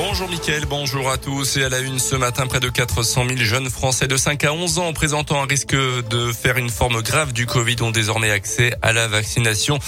Bonjour Mickaël, bonjour à tous. Et à la une ce matin, près de 400 000 jeunes Français de 5 à 11 ans présentant un risque de faire une forme grave du Covid ont désormais accès à la vaccination.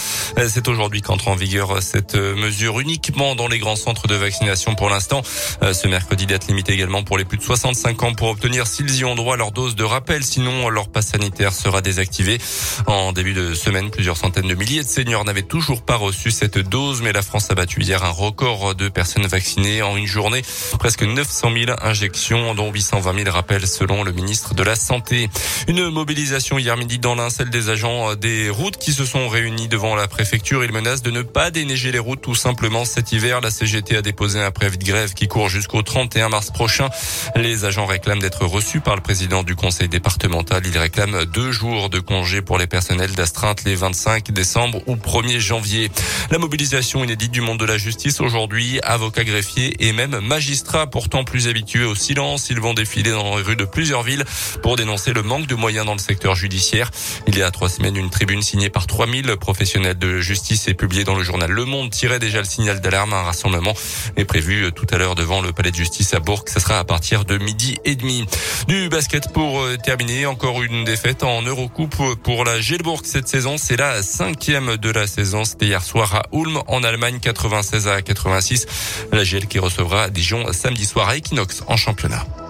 C'est aujourd'hui qu'entre en vigueur cette mesure uniquement dans les grands centres de vaccination pour l'instant. Ce mercredi, date limitée également pour les plus de 65 ans pour obtenir s'ils y ont droit leur dose de rappel. Sinon, leur passe sanitaire sera désactivé. En début de semaine, plusieurs centaines de milliers de seniors n'avaient toujours pas reçu cette dose, mais la France a battu hier un record de personnes vaccinées en une journée. Presque 900 000 injections, dont 820 000 rappels selon le ministre de la Santé. Une mobilisation hier midi dans l'un, celle des agents des routes qui se sont réunis devant la préfecture. Ils menacent de ne pas déneiger les routes tout simplement cet hiver. La CGT a déposé un préavis de grève qui court jusqu'au 31 mars prochain. Les agents réclament d'être reçus par le président du conseil départemental. Ils réclament deux jours de congé pour les personnels d'astreinte les 25 décembre ou 1er janvier. La mobilisation inédite du monde de la justice aujourd'hui, avocats greffiers et même magistrats pourtant plus habitués au silence. Ils vont défiler dans les rues de plusieurs villes pour dénoncer le manque de moyens dans le secteur judiciaire. Il y a trois semaines, une tribune signée par 3000 professionnels de justice et publiée dans le journal Le Monde tirait déjà le signal d'alarme. Un rassemblement est prévu tout à l'heure devant le palais de justice à Bourg. Ce sera à partir de midi et demi. Du basket pour euh, terminer. Encore une défaite en Eurocoupe pour la Gelbourg cette saison. C'est la cinquième de la saison. C'était hier soir à Ulm en Allemagne 96 à 86. La Gel qui recevra Dijon samedi soir à Equinox en championnat.